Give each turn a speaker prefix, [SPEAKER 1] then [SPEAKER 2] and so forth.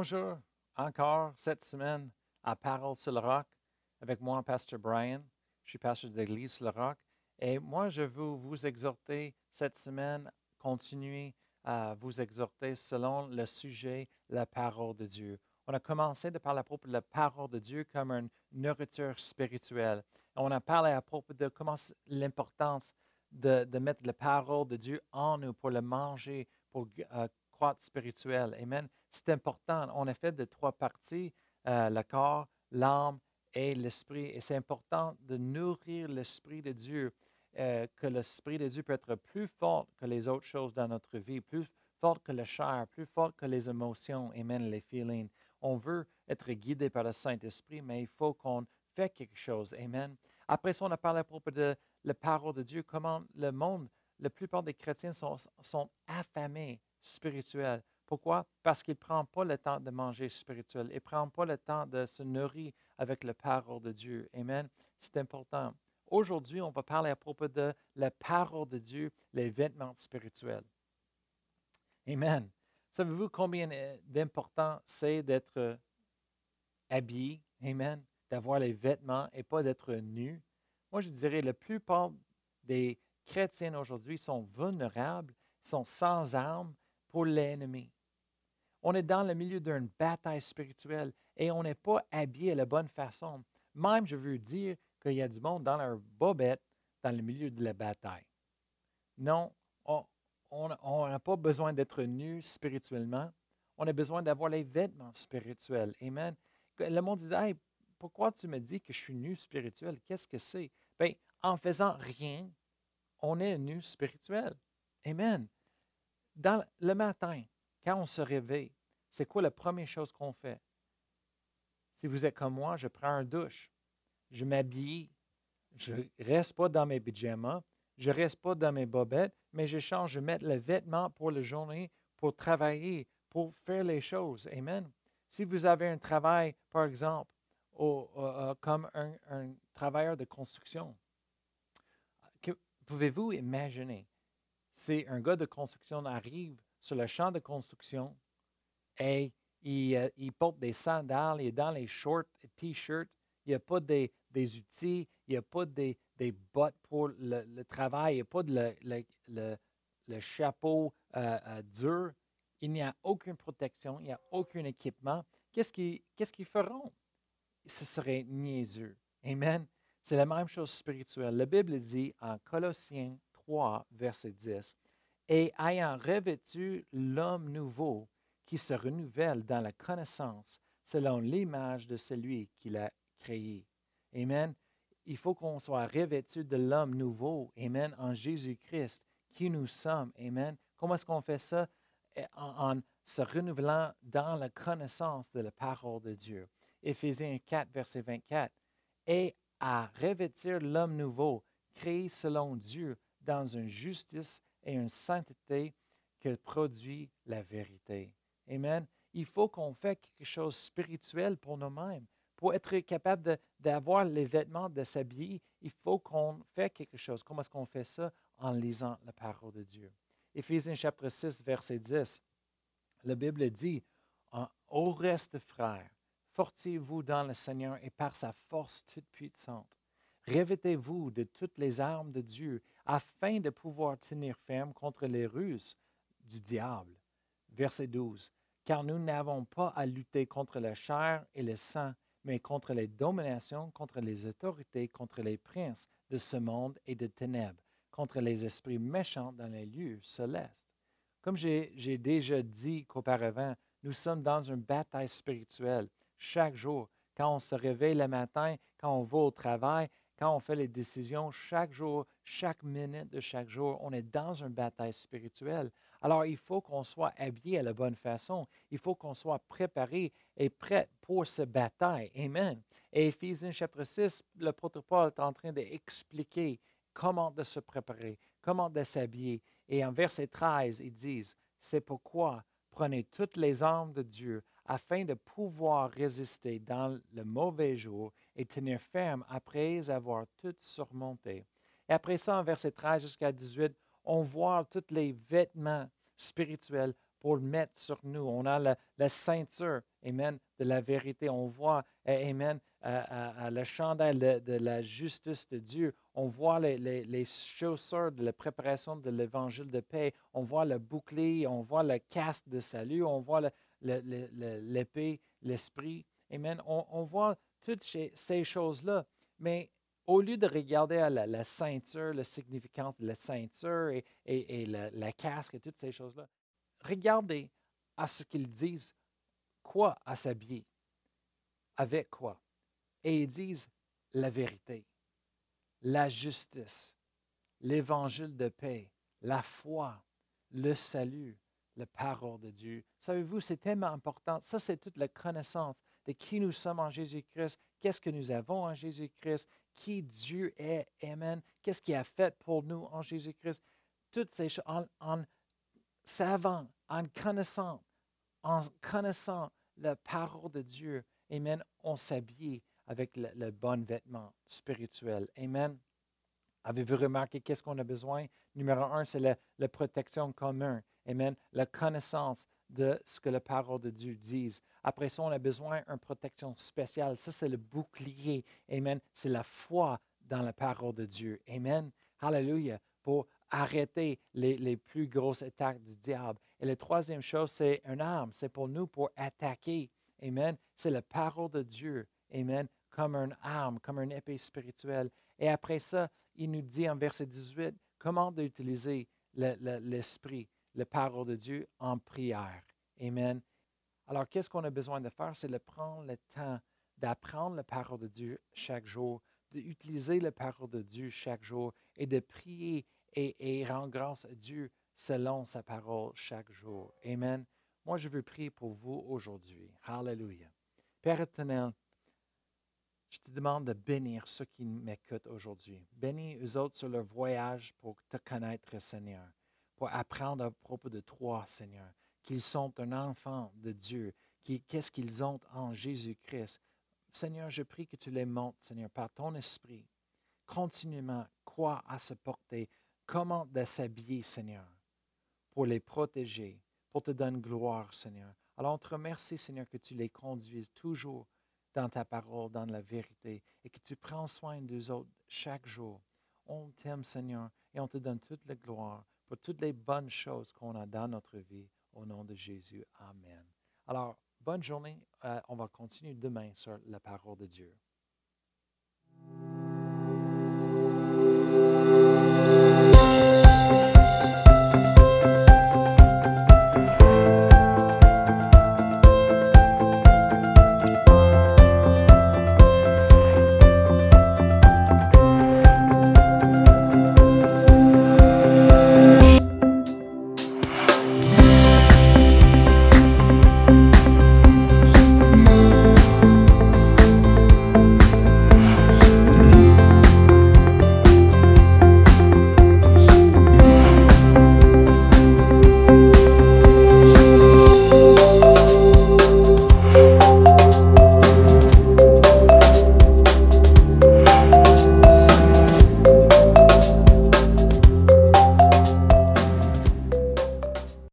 [SPEAKER 1] Bonjour, encore cette semaine à Parole sur le Roc avec moi, Pasteur Brian. Je suis pasteur de l'Église sur le Roc. Et moi, je veux vous exhorter cette semaine, continuer à vous exhorter selon le sujet, la parole de Dieu. On a commencé de parler à propos de la parole de Dieu comme une nourriture spirituelle. On a parlé à propos de comment l'importance de, de, mettre la parole de Dieu en nous pour le manger, pour euh, croître spirituel. Amen. C'est important. On a fait de trois parties, euh, le corps, l'âme et l'esprit. Et c'est important de nourrir l'esprit de Dieu, euh, que l'esprit de Dieu peut être plus fort que les autres choses dans notre vie, plus fort que la chair, plus fort que les émotions, amen, les feelings. On veut être guidé par le Saint-Esprit, mais il faut qu'on fait quelque chose. Amen. Après ça, on a parlé à propos de la parole de Dieu, comment le monde, la plupart des chrétiens sont, sont affamés spirituels. Pourquoi? Parce qu'ils ne prennent pas le temps de manger spirituel. Ils ne prennent pas le temps de se nourrir avec la parole de Dieu. Amen. C'est important. Aujourd'hui, on va parler à propos de la parole de Dieu, les vêtements spirituels. Amen. Savez-vous combien d'important c'est d'être habillé? Amen. D'avoir les vêtements et pas d'être nu? Moi, je dirais la plupart des chrétiens aujourd'hui sont vulnérables, sont sans armes pour l'ennemi. On est dans le milieu d'une bataille spirituelle et on n'est pas habillé de la bonne façon. Même, je veux dire qu'il y a du monde dans leur bobette dans le milieu de la bataille. Non, on n'a pas besoin d'être nu spirituellement. On a besoin d'avoir les vêtements spirituels. Amen. Le monde dit hey, pourquoi tu me dis que je suis nu spirituel? Qu'est-ce que c'est? Bien, en faisant rien, on est nu spirituel. Amen. Dans le matin, quand on se réveille, c'est quoi la première chose qu'on fait? Si vous êtes comme moi, je prends un douche, je m'habille, je ne reste pas dans mes pyjamas, je ne reste pas dans mes bobettes, mais je change, je mets les vêtements pour la journée, pour travailler, pour faire les choses. Amen. Si vous avez un travail, par exemple, comme un, un, travailleur de construction, pouvez-vous imaginer? Si un gars de construction arrive sur le champ de construction il, euh, porte des sandales, il est dans les shorts, t-shirts, il n'y a pas des, outils, il n'y a pas des, bottes pour le, travail, il n'y a pas de le, chapeau euh, euh, dur, il n'y a aucune protection, il n'y a aucun équipement. Qu'est-ce qu'ils feront? Ce serait niaiseux. Amen. C'est la même chose spirituelle. La Bible dit en Colossiens 3, verset 10, et ayant revêtu l'homme nouveau qui se renouvelle dans la connaissance selon l'image de celui qui l'a créé. Amen. Il faut qu'on soit revêtu de l'homme nouveau. Amen. En Jésus-Christ, qui nous sommes. Amen. Comment est-ce qu'on fait ça? Eh, en, se renouvelant dans la connaissance de la parole de Dieu. Éphésiens 4, verset 24. Et à revêtir l'homme nouveau, créé selon Dieu dans une justice et une sainteté que produit la vérité. Amen. Il faut qu'on fasse quelque chose spirituel pour nous-mêmes. Pour être capable d'avoir les vêtements, de s'habiller, il faut qu'on fasse quelque chose. Comment est-ce qu'on fait ça? En lisant la parole de Dieu. Éphésiens chapitre 6, verset 10. La Bible dit, Au reste, frères, fortiez-vous dans le Seigneur et par sa force toute puissante. Revêtez-vous de toutes les armes de Dieu afin de pouvoir tenir ferme contre les ruses du diable. Verset 12. Car nous n'avons pas à lutter contre la chair et le sang, mais contre les dominations, contre les autorités, contre les princes de ce monde et de ténèbres, contre les esprits méchants dans les lieux célestes. Comme j'ai déjà dit qu'auparavant, nous sommes dans une bataille spirituelle chaque jour. Quand on se réveille le matin, quand on va au travail, quand on fait les décisions chaque jour, chaque minute de chaque jour, on est dans une bataille spirituelle. Alors, il faut qu'on soit habillé à la bonne façon. Il faut qu'on soit préparé et prêt pour cette bataille. Amen. Et Éphésiens chapitre 6, le Paul est en train d'expliquer comment de se préparer, comment de s'habiller. Et en verset 13, ils disent, c'est pourquoi prenez toutes les armes de Dieu afin de pouvoir résister dans le mauvais jour et tenir ferme après avoir tout surmonté. Et après ça, en verset 13 jusqu'à 18, on voit tous les vêtements spirituels pour le mettre sur nous. On a la, ceinture Amen, de la vérité. On voit, Amen, à, le chandelle de, la justice de Dieu. On voit les, chaussures de la préparation de l'évangile de paix. On voit le bouclier, on voit le casque de salut, on voit l'épée, l'esprit. Amen. On, voit toutes ces, choses-là. Mais au lieu de regarder à la, ceinture, le significant de la ceinture et, et, la casque et toutes ces choses-là, regardez à ce qu'ils disent quoi à s'habiller, avec quoi. Et ils disent la vérité, la justice, l'évangile de paix, la foi, le salut, la parole de Dieu. Savez-vous, c'est tellement important. Ça, c'est toute la connaissance de qui nous sommes en Jésus-Christ, qu'est-ce que nous avons en Jésus-Christ, qui Dieu est, Amen, qu'est-ce qu'il a fait pour nous en Jésus-Christ? Toutes ces choses, en, savant, en connaissant, en connaissant la parole de Dieu, Amen, on s'habille avec le, bon vêtement spirituel. Amen. Avez-vous remarqué qu'est-ce qu'on a besoin? Numéro un, c'est la, protection commune. Amen. La connaissance de ce que la parole de Dieu dit. Après ça, on a besoin d'une protection spéciale. Ça, c'est le bouclier. Amen. C'est la foi dans la parole de Dieu. Amen. Hallelujah. Pour arrêter les, les, plus grosses attaques du diable. Et la troisième chose, c'est une arme. C'est pour nous pour attaquer. Amen. C'est la parole de Dieu. Amen. Comme une arme, comme une épée spirituelle. Et après ça, il nous dit en verset 18 comment d'utiliser l'esprit, la parole de Dieu en prière. Amen. Alors, qu'est-ce qu'on a besoin de faire? C'est de prendre le temps d'apprendre la parole de Dieu chaque jour, d'utiliser la parole de Dieu chaque jour et de prier et, rendre grâce à Dieu selon sa parole chaque jour. Amen. Moi, je veux prier pour vous aujourd'hui. Hallelujah. Père éternel, je te demande de bénir ceux qui m'écoutent aujourd'hui. Bénis eux autres sur leur voyage pour te connaître, Seigneur, pour apprendre à propos de toi, Seigneur, qu'ils sont un enfant de Dieu, qu'est-ce qu'ils ont en Jésus-Christ? Seigneur, je prie que tu les montres, Seigneur, par ton esprit, continuellement, quoi à se porter, comment de s'habiller, Seigneur, pour les protéger, pour te donner gloire, Seigneur. Alors, on te remercie, Seigneur, que tu les conduises toujours dans ta parole, dans la vérité, et que tu prends soin d'eux autres chaque jour. On t'aime, Seigneur, et on te donne toute la gloire pour toutes les bonnes choses qu'on a dans notre vie. Au nom de Jésus. Amen. Alors, bonne journée. Euh, on va continuer demain sur la parole de Dieu.